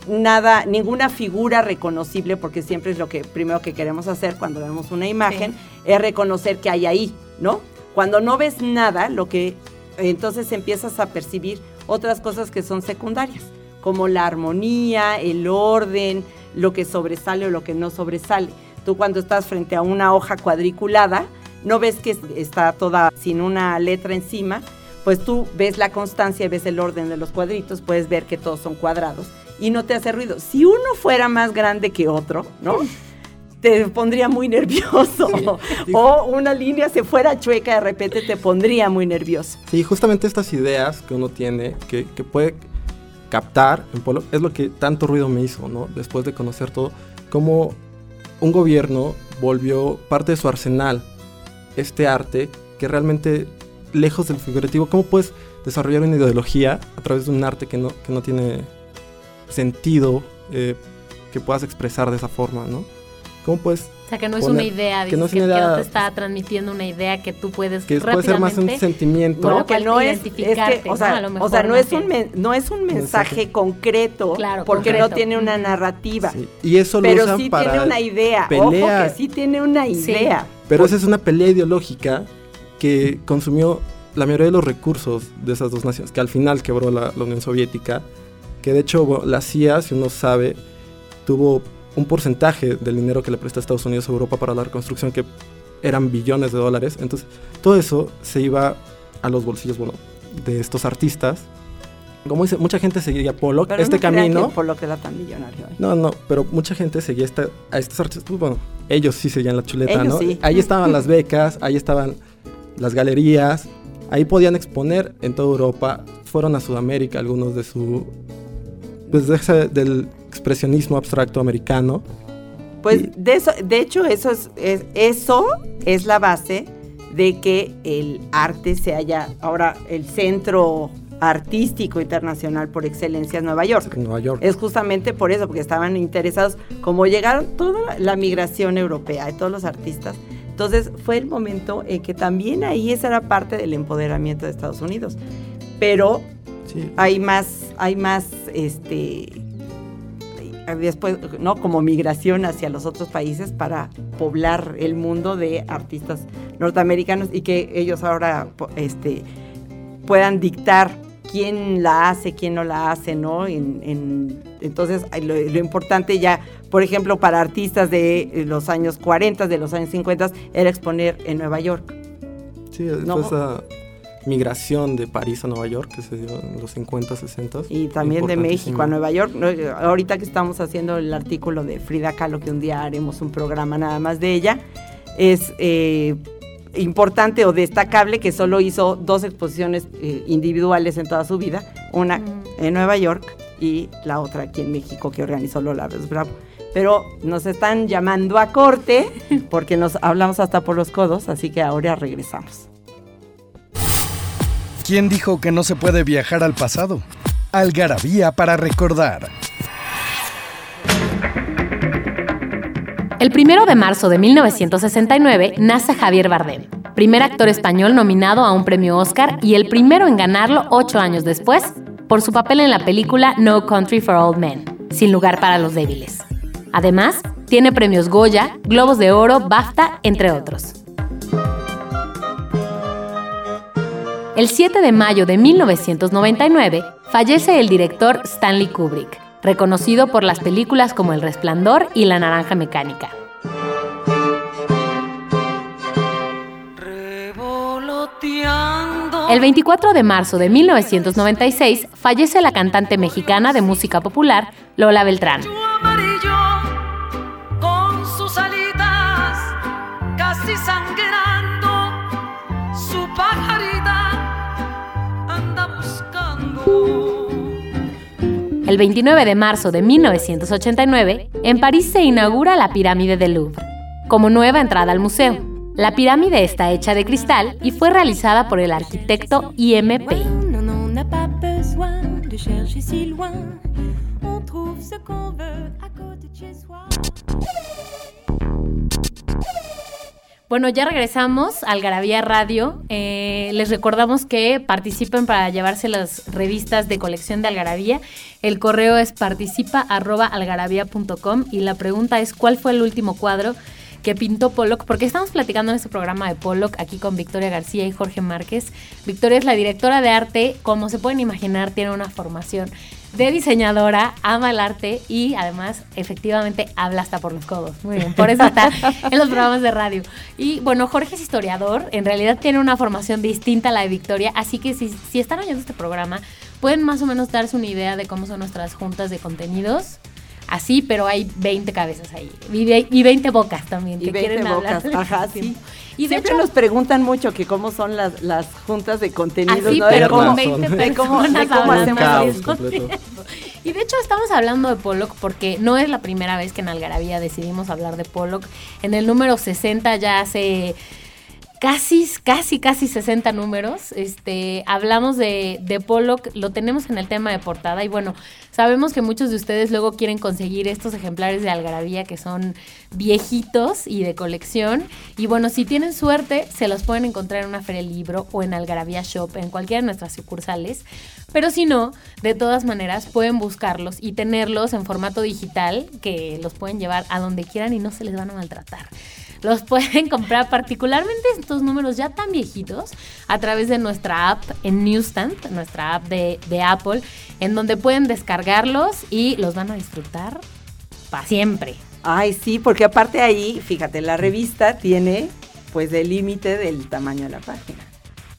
nada, ninguna figura reconocible, porque siempre es lo que primero que queremos hacer cuando vemos una imagen, es reconocer que hay ahí, ¿no? Cuando no ves nada, lo que entonces empiezas a percibir otras cosas que son secundarias, como la armonía, el orden, lo que sobresale o lo que no sobresale. Tú cuando estás frente a una hoja cuadriculada, no ves que es- está toda sin una letra encima, pues tú ves la constancia, ves el orden de los cuadritos, puedes ver que todos son cuadrados y no te hace ruido. Si uno fuera más grande que otro, ¿no? Te pondría muy nervioso. (laughs) O una línea se fuera chueca de repente te pondría muy nervioso. Sí, justamente estas ideas que uno tiene, que, que puede captar en Polo, es lo que tanto ruido me hizo, ¿no? Después de conocer todo, cómo un gobierno volvió parte de su arsenal este arte que realmente, lejos del figurativo, ¿cómo puedes desarrollar una ideología a través de un arte que no, que no tiene sentido eh, que puedas expresar de esa forma, ¿no? ¿Cómo puedes O sea, que no es poner- una idea, que no es que, una que no idea- te está transmitiendo una idea que tú puedes que puede ser más un sentimiento? No, que cual no es, es que, o ¿no? sea, A lo o sea, no es un men- no es un mensaje Mensaje. concreto, Claro, porque no tiene una narrativa. Sí, Y eso lo Pero usan sí para tiene una idea. pelea. Ojo que sí tiene una Sí. idea. Pero esa es una pelea ideológica que consumió la mayoría de los recursos de esas dos naciones, que al final quebró la, la Unión Soviética, que de hecho la CIA, si uno sabe, tuvo un porcentaje del dinero que le presta Estados Unidos a Europa para la reconstrucción, que eran billones de dólares. Entonces, todo eso se iba a los bolsillos bueno, de estos artistas. Como dice, mucha gente seguía Pollock, Pero este no camino. que que era tan millonario. ¿eh? No, no, pero mucha gente seguía esta- a estos artistas. Pues bueno, ellos sí seguían la chuleta, Ellos ¿no? sí. Ahí estaban las becas, ahí estaban las galerías, ahí podían exponer en toda Europa. Fueron a Sudamérica algunos de su. Pues de ese- del expresionismo abstracto americano. Pues Y- de eso, de hecho, eso es, es- eso es la base de que el arte se haya ahora el centro artístico internacional por excelencia es Nueva York. en Nueva York. Es justamente por eso, porque estaban interesados, como llegaron toda la migración europea y todos los artistas, Entonces fue el momento en que también ahí esa era parte del empoderamiento de Estados Unidos. Pero Sí. hay más, hay más, este, después, ¿no? Como migración hacia los otros países para poblar el mundo de artistas norteamericanos y que ellos ahora, este, puedan dictar quién la hace, quién no la hace, ¿no? En- en- entonces, lo, lo importante ya, por ejemplo, para artistas de los años 40, de los años 50, era exponer en Nueva York. Sí, No. esa migración de París a Nueva York que se dio en los 50, 60. Y también de. México a Nueva York. Ahorita que estamos haciendo el artículo de Frida Kahlo, que un día haremos un programa nada más de ella, es eh, importante o destacable que solo hizo dos exposiciones eh, individuales en toda su vida, una en Nueva York y la otra aquí en México que organizó Lola Bravo. Pero nos están llamando a corte porque nos hablamos hasta por los codos, así que ahora regresamos. ¿Quién dijo que no se puede viajar al pasado? Algarabía para recordar. El primero de marzo de 1969 nace Javier Bardem, primer actor español nominado a un premio Oscar y el primero en ganarlo ocho años después por su papel en la película No Country for Old Men, Sin lugar para los débiles. Además, tiene premios Goya, Globos de Oro, BAFTA, entre otros. El 7 de mayo de 1999 fallece el director Stanley Kubrick, reconocido por las películas como El Resplandor y La Naranja Mecánica. El 24 de marzo de 1996 fallece la cantante mexicana de música popular Lola Beltrán. amarillo con sus alitas casi sangrando El 29 de marzo de 1989, en París se inaugura la pirámide del Louvre, como nueva entrada al museo. La pirámide está hecha de cristal y fue realizada por el arquitecto IMP. Bueno, ya regresamos al Garabía Radio. Eh, les recordamos que participen para llevarse las revistas de colección de Algarabía. El correo es participa.algarabía.com y la pregunta es ¿cuál fue el último cuadro que pintó Pollock? Porque estamos platicando en este programa de Pollock aquí con Victoria García y Jorge Márquez. Victoria es la directora de arte. Como se pueden imaginar, tiene una formación de diseñadora, ama el arte y además efectivamente habla hasta por los codos. Muy bien, por eso está (laughs) en los programas de radio. Y bueno, Jorge es historiador, en realidad tiene una formación distinta a la de Victoria, así que si, si están oyendo este programa, pueden más o menos darse una idea de cómo son nuestras juntas de contenidos. Así, pero hay 20 cabezas ahí. Y ve- y 20 bocas también que Y 20 quieren hablar. bocas, ajá, mismo sí. Y de hecho, nos preguntan mucho que cómo son las, las juntas de contenidos, Así, ¿no? De pero cómo-. 20 de cómo- de personas cómo hablando hacemos. Y de hecho estamos hablando de Pollock porque no es la primera vez que en Algarabía decidimos hablar de Pollock. En el número 60 ya hace casi, casi, casi 60 números. Este, hablamos de, de Pollock, lo tenemos en el tema de portada y bueno, sabemos que muchos de ustedes luego quieren conseguir estos ejemplares de Algarabía que son viejitos y de colección. Y bueno, si tienen suerte, se los pueden encontrar en una feria libro o en Algarabía Shop, en cualquiera de nuestras sucursales. Pero si no, de todas maneras pueden buscarlos y tenerlos en formato digital, que los pueden llevar a donde quieran y no se les van a maltratar. Los pueden (laughs) comprar particularmente estos números ya tan viejitos a través de nuestra app en Newsstand, nuestra app de, de Apple, en donde pueden descargarlos y los van a disfrutar para siempre. Ay, sí, porque aparte ahí, fíjate, la revista tiene pues el límite del tamaño de la página.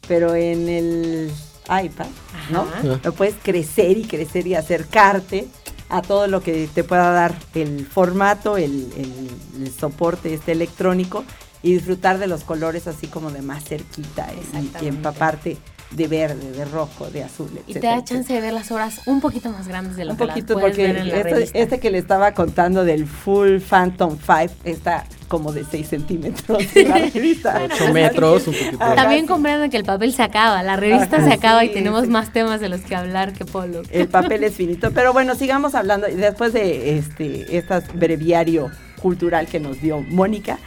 Pero en el iPad, ¿no? Ajá. Lo puedes crecer y crecer y acercarte a todo lo que te pueda dar el formato, el, el- el soporte este electrónico y disfrutar de los colores así como de más cerquita y- y, Exactamente. empaparte de verde, de rojo, de azul, Y te etcétera, da chance de ver las horas un poquito más grandes de lo un que poquito las puedes porque ver en la este, revista. este que le estaba contando del Full Phantom 5 está como de 6 centímetros en la (laughs) revista. 8 metros, un poquito. También sí. comprendan que el papel se acaba, la revista Ajá, se acaba y tenemos sí. más temas de los que hablar que Polo. El papel (laughs) es finito. Pero bueno, sigamos hablando. Y Después de este, este breviario cultural que nos dio Mónica,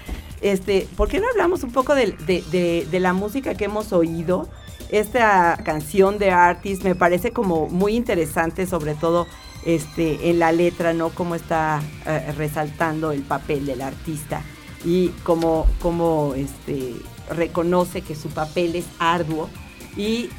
este, ¿por qué no hablamos un poco de, de- de- de la música que hemos oído? Esta canción de Artist me parece como muy interesante, sobre todo este, en la letra, ¿no? Cómo está eh, resaltando el papel del artista y cómo, cómo este, reconoce que su papel es arduo y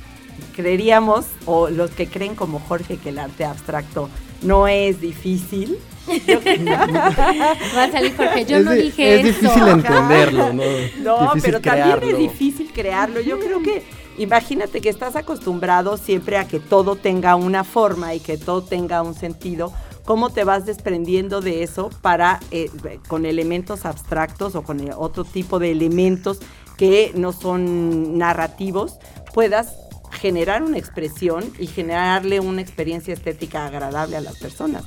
creeríamos, o los que creen como Jorge, que el arte abstracto no es difícil. Va a salir Jorge, yo es no di- dije Es eso. difícil entenderlo, ¿no? (laughs) No, Difícil pero también es difícil crearlo. Yo creo que, imagínate que estás acostumbrado siempre a que todo tenga una forma y que todo tenga un sentido. ¿Cómo te vas desprendiendo de eso para, eh, con elementos abstractos o con eh, otro tipo de elementos que no son narrativos, puedas generar una expresión y generarle una experiencia estética agradable a las personas?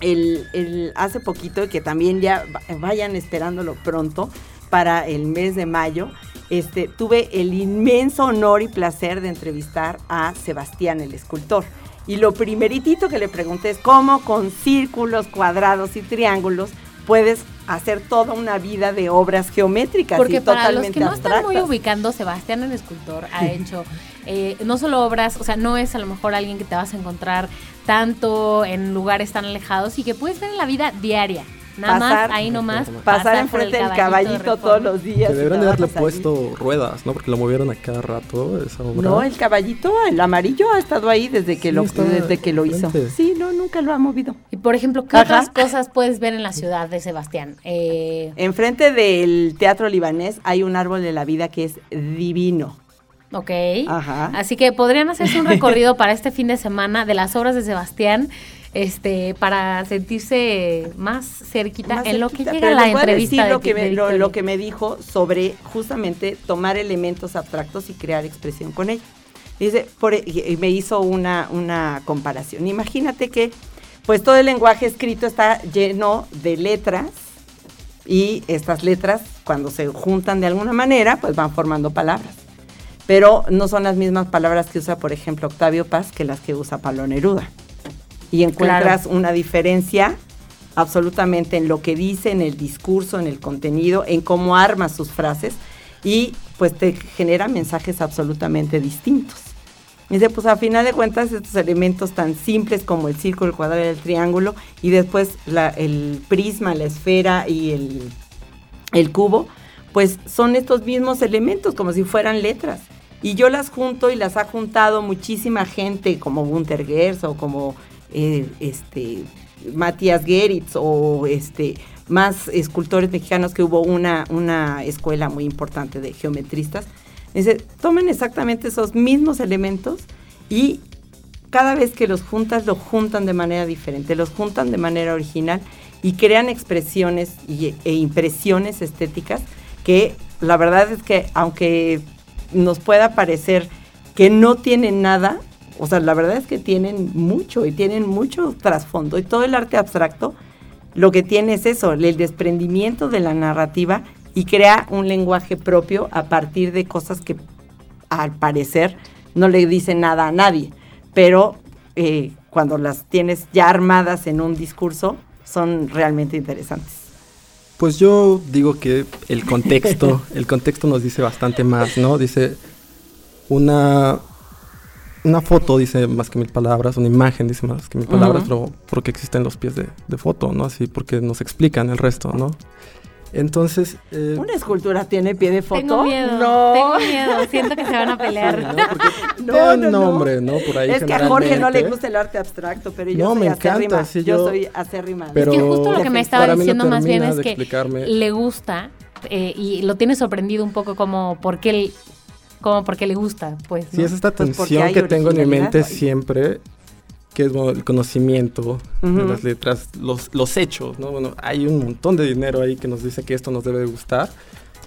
el, el- hace poquito, que también ya va- vayan esperándolo pronto, para el mes de mayo, este, tuve el inmenso honor y placer de entrevistar a Sebastián, el escultor. Y lo primeritito que le pregunté es cómo con círculos, cuadrados y triángulos puedes hacer toda una vida de obras geométricas Porque y para los que no están muy abstractas. ubicando, Sebastián el escultor ha (laughs) hecho eh, no solo obras, o sea, no es a lo mejor alguien que te vas a encontrar tanto en lugares tan alejados y que puedes ver en la vida diaria. Nada Pasar- más, ahí nomás. Pasar por enfrente el del caballito de todos los días. Que deberían haberle puesto ruedas, ¿no? Porque lo movieron a cada rato esa obra. No, el caballito, el amarillo ha estado ahí desde que Sí, lo desde que lo hizo. Sí, no, nunca lo ha movido. Y por ejemplo, ¿qué Ajá. otras cosas puedes ver en la ciudad de Sebastián? Eh, Enfrente del Teatro Libanés hay un árbol de la vida que es divino. ok. Ajá. Así que podrían hacerse un recorrido para este fin de semana de las obras de Sebastián, este, para sentirse más cerquita Más en lo que llega pero la a entrevista decir de lo que, me, de lo, Victoria. lo que me dijo sobre justamente tomar elementos abstractos y crear expresión con ellos. Dice, por, e- y me hizo una, una comparación. Imagínate que pues todo el lenguaje escrito está lleno de letras y estas letras cuando se juntan de alguna manera pues van formando palabras. Pero no son las mismas palabras que usa, por ejemplo, Octavio Paz que las que usa Pablo Neruda. Y encuentras una diferencia absolutamente en lo que dice, en el discurso, en el contenido, en cómo arma sus frases y pues te genera mensajes absolutamente distintos. Dice, pues a final de cuentas estos elementos tan simples como el círculo, el cuadrado y el triángulo y después la- el prisma, la esfera y el, el cubo, pues son estos mismos elementos como si fueran letras. Y yo las junto y las ha juntado muchísima gente como Gunther Gers o como eh, este Matías Geritz o este más escultores mexicanos que hubo una, una escuela muy importante de geometristas. Dice, tomen exactamente esos mismos elementos y cada vez que los juntas, lo juntan de manera diferente, los juntan de manera original y crean expresiones e impresiones estéticas que la verdad es que aunque nos pueda parecer que no tienen nada, o sea, la verdad es que tienen mucho y tienen mucho trasfondo y todo el arte abstracto lo que tiene es eso, el desprendimiento de la narrativa y crea un lenguaje propio a partir de cosas que al parecer no le dicen nada a nadie, pero eh, cuando las tienes ya armadas en un discurso son realmente interesantes. Pues yo digo que el contexto, (laughs) el contexto nos dice bastante más, ¿no? Dice una una foto dice más que mil palabras, una imagen dice más que mil palabras, pero porque existen los pies de, de foto, ¿no? Así porque nos explican el resto, ¿no? Entonces, eh, ¿Una escultura tiene pie de foto? Tengo miedo, No. tengo miedo, siento que se van a pelear. ¿no? Porque (laughs) No, tiene no, no. nombre, ¿no? Por ahí Es que a Jorge no le gusta el arte abstracto, pero yo No, soy me encanta, acérrima. sí, yo, yo- soy acérrima. Pero es que justo lo que me estaba diciendo más bien es que explicarme. le gusta eh, y lo tiene sorprendido un poco como por qué, como porque le gusta, pues. Sí, ¿no? es esta Pues tensión hay que tengo en mi mente siempre, que es bueno, el conocimiento de las letras, los, los hechos, ¿no? Bueno, hay un montón de dinero ahí que nos dice que esto nos debe de gustar.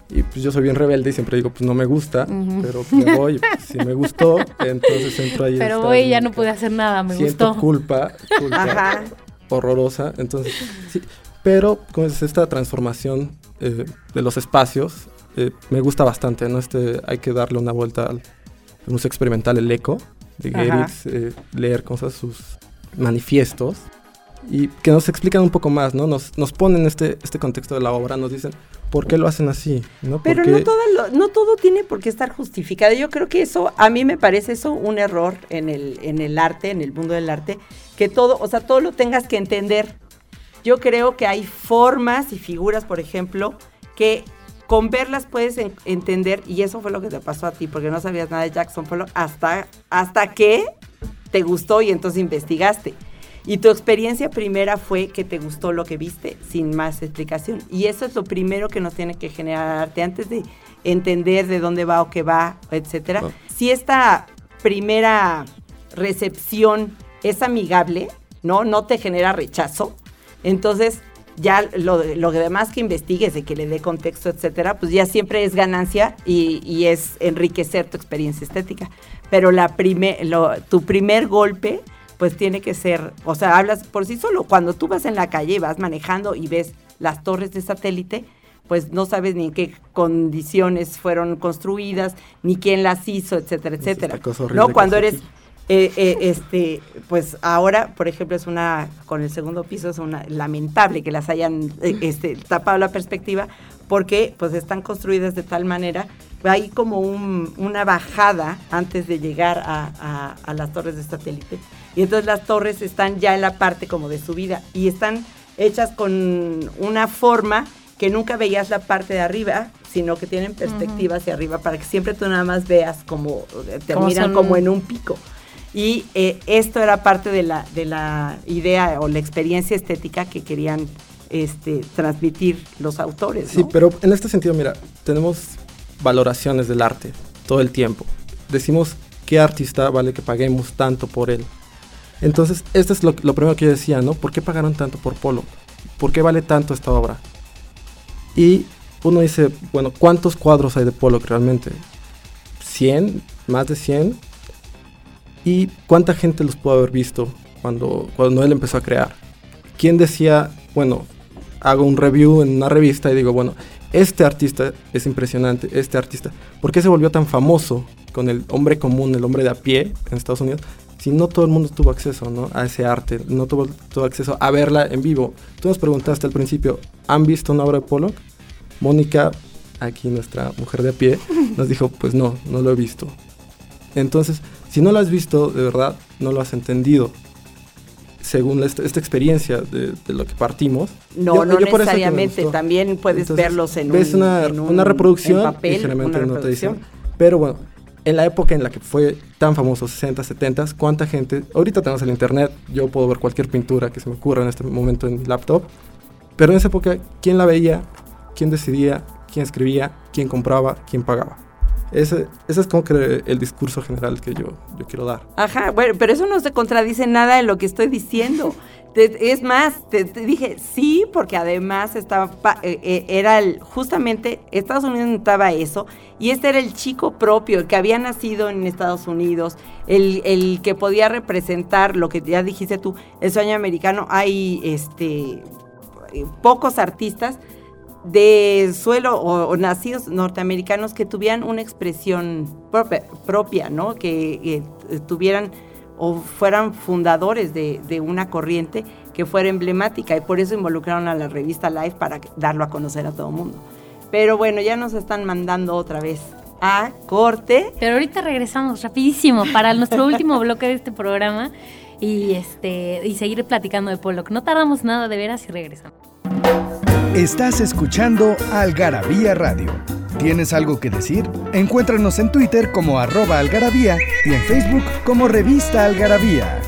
Y pues yo soy bien rebelde y siempre digo, pues no me gusta, pero pues, me voy, pues, si me gustó, entonces entro ahí. (laughs) Pero voy y ya no pude hacer nada, me Siento gustó. culpa, culpa Ajá. horrorosa, entonces, sí, pero como es esta transformación eh, de los espacios, eh, me gusta bastante, ¿no? Este, hay que darle una vuelta al, al museo experimental El Eco, de. Geritz, eh, leer cosas, sus manifiestos, y que nos explican un poco más, ¿no? Nos, nos ponen este, este contexto de la obra, nos dicen por qué lo hacen así, ¿no? Pero no todo, lo- no todo tiene por qué estar justificado. Yo creo que eso, a mí me parece eso un error en el, en el arte, en el mundo del arte, que todo, o sea, todo lo tengas que entender. Yo creo que hay formas y figuras, por ejemplo, que con verlas puedes en- entender, y eso fue lo que te pasó a ti, porque no sabías nada de Jackson Pollock, hasta, hasta que te gustó y entonces investigaste. Y tu experiencia primera fue que te gustó lo que viste, sin más explicación. Y eso es lo primero que nos tiene que generar arte, antes de entender de dónde va o qué va, etcétera. Si esta primera recepción es amigable, ¿no? No te genera rechazo, entonces ya lo, lo demás que investigues, de que le dé contexto, etcétera, pues ya siempre es ganancia y, y es enriquecer tu experiencia estética. Pero la prime- lo- tu primer golpe, pues tiene que ser, o sea, hablas por sí solo. Cuando tú vas en la calle y vas manejando y ves las torres de satélite, pues no sabes ni en qué condiciones fueron construidas, ni quién las hizo, etcétera, Es etcétera. No, cuando eres. Eh, eh, este, pues ahora, por ejemplo, es una, con el segundo piso es una lamentable que las hayan eh, este, tapado la perspectiva, porque pues están construidas de tal manera, hay como un- una bajada antes de llegar a, a- a las torres de satélite, y entonces las torres están ya en la parte como de subida, y están hechas con una forma que nunca veías la parte de arriba, sino que tienen perspectiva hacia arriba para que siempre tú nada más veas como eh, terminan son- como en un pico. Y eh, esto era parte de la, de la idea o la experiencia estética que querían este, transmitir los autores. Sí, pero en este sentido, mira, tenemos valoraciones del arte todo el tiempo. Decimos qué artista vale que paguemos tanto por él. Entonces, esto es lo, lo primero que yo decía, ¿no? ¿Por qué pagaron tanto por Polo? ¿Por qué vale tanto esta obra? Y uno dice, bueno, ¿cuántos cuadros hay de Pollock realmente? ¿100? ¿Más de 100? ¿Y cuánta gente los pudo haber visto cuando, cuando él empezó a crear? ¿Quién decía, bueno, hago un review en una revista y digo, bueno, este artista es impresionante, este artista, ¿por qué se volvió tan famoso con el hombre común, el hombre de a pie en Estados Unidos? Si no todo el mundo tuvo acceso ¿no? a ese arte, no tuvo, tuvo acceso a verla en vivo. Tú nos preguntaste al principio, ¿han visto una obra de Pollock? Mónica, aquí nuestra mujer de a pie, nos dijo, pues no, no lo he visto. Entonces, si no lo has visto, de verdad, no lo has entendido. Según esta, esta experiencia de, de lo que partimos. No, yo- no yo necesariamente. También puedes Entonces, verlos en, ves un, una, en un- una reproducción en papel, y generalmente una no te dicen. Pero bueno, en la época en la que fue tan famoso, 60, 70, ¿cuánta gente? Ahorita tenemos el internet, yo puedo ver cualquier pintura que se me ocurra en este momento en mi laptop. Pero en esa época, ¿quién la veía? ¿Quién decidía? ¿Quién escribía? ¿Quién compraba? ¿Quién pagaba? Ese, ese es como que el discurso general que yo, yo quiero dar. Ajá, bueno, pero eso no se contradice nada de lo que estoy diciendo. Es más, te, dije sí, porque además estaba eh, eh, era el, justamente Estados Unidos necesitaba eso y este era el chico propio, que había nacido en Estados Unidos, el, el que podía representar lo que ya dijiste tú, el sueño americano. Hay este pocos artistas de suelo o, o nacidos norteamericanos que tuvieran una expresión propia, propia, ¿no? Que, que, eh, tuvieran o fueran fundadores de, de una corriente que fuera emblemática y por eso involucraron a la revista Life para darlo a conocer a todo el mundo. Pero bueno, ya nos están mandando otra vez a corte. Pero ahorita regresamos rapidísimo para nuestro último (laughs) bloque de este programa y este y seguir platicando de Pollock. No tardamos nada de veras y regresamos. Estás escuchando Algarabía Radio. ¿Tienes algo que decir? Encuéntranos en Twitter como arroba algarabía y en Facebook como revista algarabía.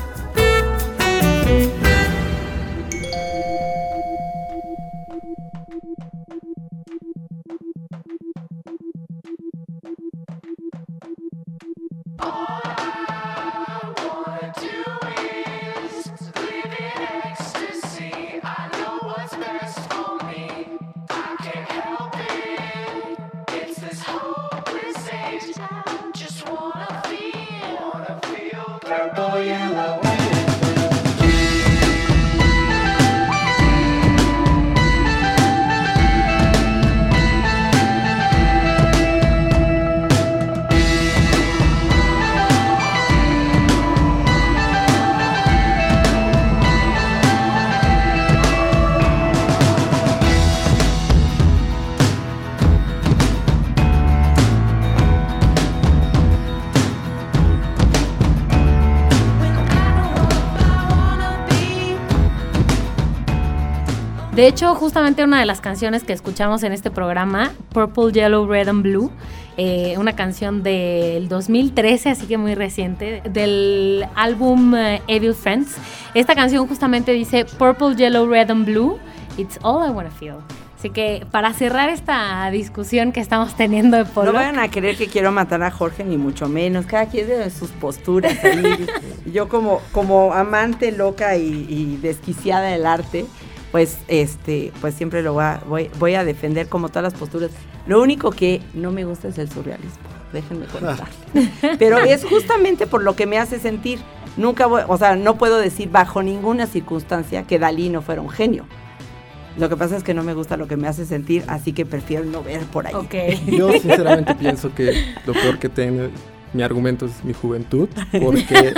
De hecho, justamente una de las canciones que escuchamos en este programa, Purple, Yellow, Red and Blue, eh, una canción del 2013, así que muy reciente, del álbum eh, Evil Friends. Esta canción justamente dice Purple, Yellow, Red and Blue, it's all I wanna feel. Así que para cerrar esta discusión que estamos teniendo de Pollock, No vayan a creer que quiero matar a Jorge, ni mucho menos. Cada quien de sus posturas. ahí. (laughs) Yo como, como amante loca y, y desquiciada del arte, pues este, pues siempre lo voy a, voy, voy a defender como todas las posturas. Lo único que no me gusta es el surrealismo. Déjenme contar. Pero es justamente por lo que me hace sentir. Nunca voy, o sea, no puedo decir bajo ninguna circunstancia que Dalí no fuera un genio. Lo que pasa es que no me gusta lo que me hace sentir, así que prefiero no ver por ahí. Ok. Yo (laughs) sinceramente pienso que lo peor que tiene mi argumento es mi juventud, porque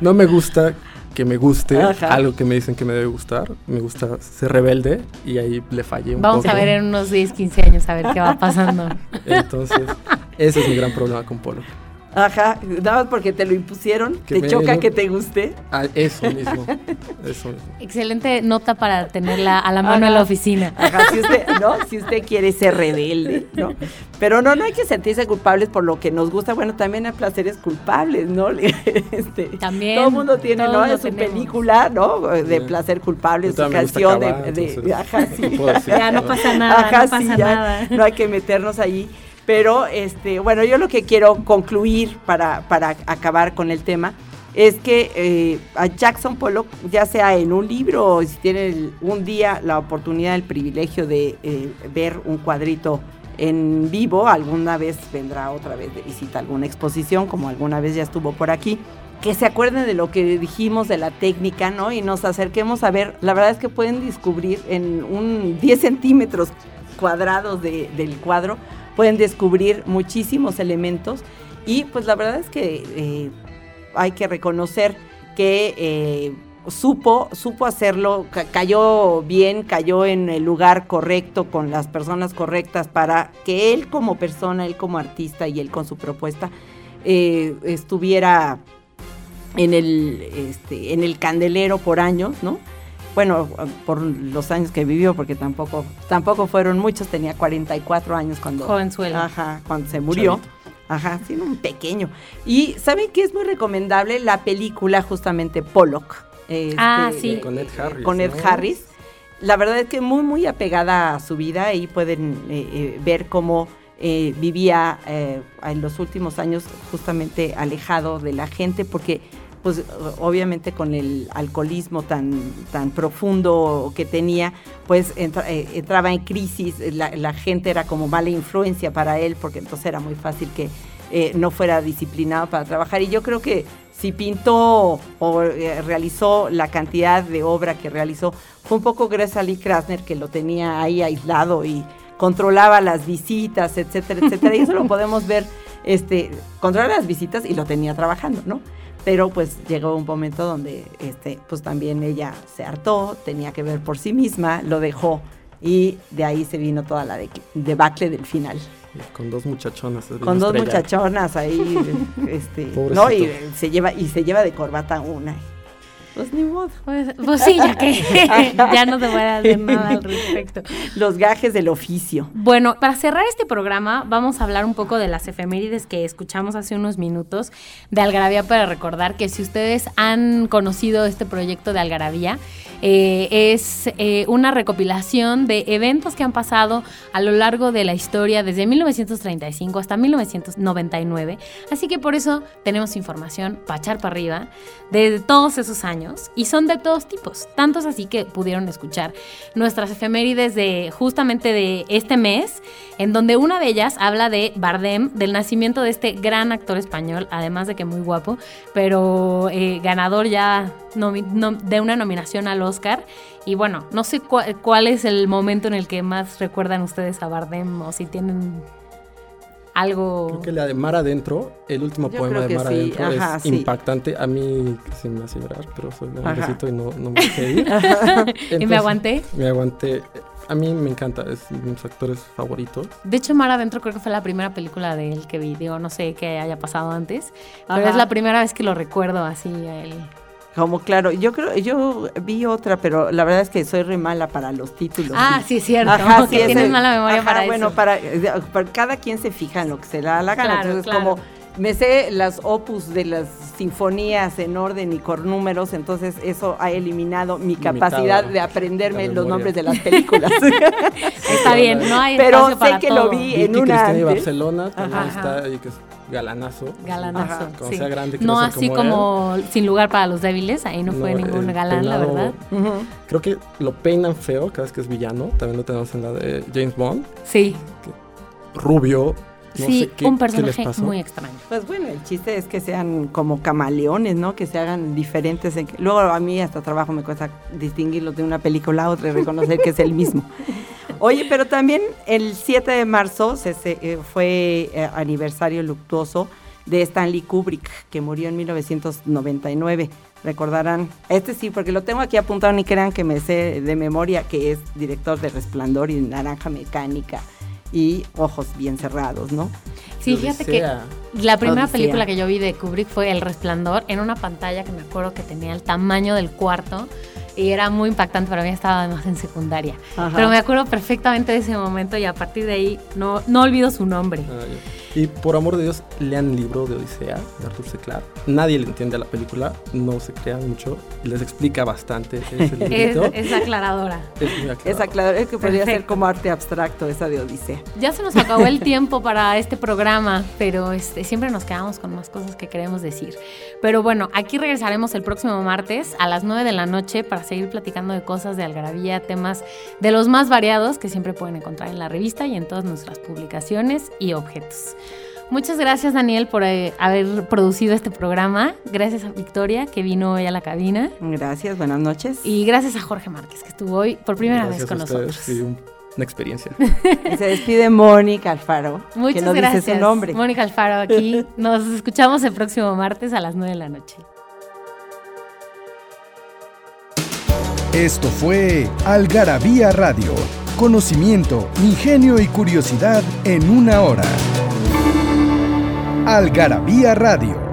no me gusta que me guste Ajá. algo que me dicen que me debe gustar. Me gusta ser rebelde y ahí le fallé un Vamos poco. a ver en unos 10, 15 años a ver qué va pasando. Entonces, ese es mi gran problema con Polo. Ajá, nada más porque te lo impusieron, Que te choca que te guste. Ah, eso mismo. Eso mismo. Excelente nota para tenerla a la mano en la oficina. Ajá, si usted, ¿no? Si usted quiere ser rebelde, ¿no? Pero no, no hay que sentirse culpables por lo que nos gusta. Bueno, también hay placeres culpables, ¿no? (laughs) Este, También, Todo el mundo tiene, ¿no? su tenemos. película, ¿no? De Sí. placer culpable, su canción de, de- ajá, sí. no puedo decir Ya no pasa nada, Ajá, no pasa sí, ya, nada. no hay que meternos ahí. Pero, este, bueno, yo lo que quiero concluir para, para acabar con el tema es que eh, a Jackson Pollock, ya sea en un libro o si tiene el- un día la oportunidad, el privilegio de eh, ver un cuadrito en vivo, alguna vez vendrá otra vez de visita alguna exposición, como alguna vez ya estuvo por aquí, que se acuerden de lo que dijimos de la técnica, ¿no? Y nos acerquemos a ver, la verdad es que pueden descubrir en un 10 centímetros cuadrados de- del cuadro, pueden descubrir muchísimos elementos y pues la verdad es que eh, hay que reconocer que eh, supo, supo hacerlo, ca- cayó bien, cayó en el lugar correcto, con las personas correctas para que él como persona, él como artista y él con su propuesta eh, estuviera en el, este, en el candelero por años, ¿no? Bueno, por los años que vivió, porque tampoco, tampoco fueron muchos, tenía 44 años cuando, Jovenzuelo. Ajá, cuando se murió. Chavito. Ajá, sí, un pequeño. Y ¿saben qué es muy recomendable? La película justamente Pollock. este, Ah, sí. Con Ed Harris. Con Ed ¿no? Harris. La verdad es que muy, muy apegada a su vida. Ahí pueden eh, eh, ver cómo eh, vivía eh, en los últimos años justamente alejado de la gente, porque pues obviamente con el alcoholismo tan, tan profundo que tenía, pues entra- eh, entraba en crisis, la, la gente era como mala influencia para él, porque entonces era muy fácil que eh, no fuera disciplinado para trabajar. Y yo creo que si pintó o eh, realizó la cantidad de obra que realizó, fue un poco gracias a Lee Krasner que lo tenía ahí aislado y controlaba las visitas, etcétera, etcétera. Y eso lo (laughs) podemos ver, este, controlaba las visitas y lo tenía trabajando, ¿no? Pero pues llegó un momento donde este, pues también ella se hartó, tenía que ver por sí misma, lo dejó y de ahí se vino toda la de- debacle del final. Con dos muchachonas. Con dos estrella. muchachonas ahí, (laughs) este, no, y se lleva, y se lleva de corbata una. Pues ni modo. Pues, pues sí, ya que (laughs) ya no te voy a hacer nada al respecto. Los gajes del oficio. Bueno, para cerrar este programa, vamos a hablar un poco de las efemérides que escuchamos hace unos minutos de Algarabía para recordar que si ustedes han conocido este proyecto de Algarabía, eh, es eh, una recopilación de eventos que han pasado a lo largo de la historia desde 1935 hasta 1999. Así que por eso tenemos información para echar para arriba de todos esos años y son de todos tipos. Tantos así que pudieron escuchar nuestras efemérides de justamente de este mes, en donde una de ellas habla de Bardem, del nacimiento de este gran actor español, además de que muy guapo, pero eh, ganador ya de una nominación al Oscar. Y bueno, no sé cuál es el momento en el que más recuerdan ustedes a Bardem o si tienen algo... Creo que la de Mar Adentro, el último Yo poema de Mar sí, Adentro ajá, es sí. impactante. A mí se me hace llorar, pero soy Ajá. grandecito y no, no me dejé ir. (laughs) y me Entonces, aguanté. Me aguanté. A mí me encanta, es de mis actores favoritos. De hecho, Mar Adentro creo que fue la primera película de él que vi. Digo, no sé qué haya pasado antes, pero Ajá. es la primera vez que lo recuerdo así a él. Como claro, yo creo, yo vi otra, pero la verdad es que soy re mala para los títulos. Ah, sí, es cierto. Ajá, sí, tienes el- mala memoria ajá, para bueno, eso. para, para cada quien se fija en lo que se le da la gana. Claro, entonces, claro. como me sé las opus de las sinfonías en orden y con números, entonces eso ha eliminado mi Limitado capacidad de aprenderme los nombres de las películas. (laughs) Está bien, no hay Pero sé para que todo. lo vi en una Cristina y. Barcelona también Ajá. está ahí que es galanazo. Galanazo. Ajá, Cuando sí. sea grande, no así como como Sin lugar para los débiles, ahí no, fue ningún galán, la verdad. Creo que lo peinan feo cada vez que es villano. También lo tenemos en la de James Bond. Sí, Rubio. No sí, sé qué, un qué les personaje pasó. muy extraño. Pues bueno, el chiste es que sean como camaleones, ¿no? Que se hagan diferentes. en que- Luego a mí hasta trabajo me cuesta distinguirlos de una película a otra y reconocer que es el mismo. (laughs) Oye, pero también el 7 de marzo se, se, eh, fue eh, aniversario luctuoso de Stanley Kubrick, que murió en 1999. Recordarán, este sí, porque lo tengo aquí apuntado, ni crean que me sé de memoria, que es director de Resplandor y Naranja Mecánica y Ojos Bien Cerrados, ¿no? Sí, fíjate que la primera Odisea. película que yo vi de Kubrick fue El Resplandor en una pantalla que me acuerdo que tenía el tamaño del cuarto y era muy impactante para mí, estaba además en secundaria. Ajá. Pero me acuerdo perfectamente de ese momento y a partir de ahí no, no olvido su nombre. Ah, ya. Y por amor de Dios, lean el libro de Odisea de Arthur C. Clarke. Nadie le entiende a la película, no se crean mucho. Les explica bastante ese (laughs) Es, es aclaradora. Es muy aclarado. Esa, claro, es que podría ser Perfecto. como arte abstracto, esa de Odisea. Ya se nos acabó el (laughs) tiempo para este programa, pero este, siempre nos quedamos con más cosas que queremos decir. Pero bueno, aquí regresaremos el próximo martes a las 9 de la noche para seguir platicando de cosas de algarabía, temas de los más variados que siempre pueden encontrar en la revista y en todas nuestras publicaciones y objetos. Muchas gracias Daniel por eh, haber producido este programa. Gracias a Victoria que vino hoy a la cabina. Gracias, buenas noches. Y gracias a Jorge Márquez que estuvo hoy por primera Gracias vez con a ustedes, nosotros. sí, una experiencia. (laughs) Y se despide Mónica Alfaro, Muchas que no gracias. dice su nombre. Mónica Alfaro aquí. Nos escuchamos el próximo martes a las 9 de la noche. Esto fue Algarabía Radio. Conocimiento, ingenio y curiosidad en una hora. Algarabía Radio.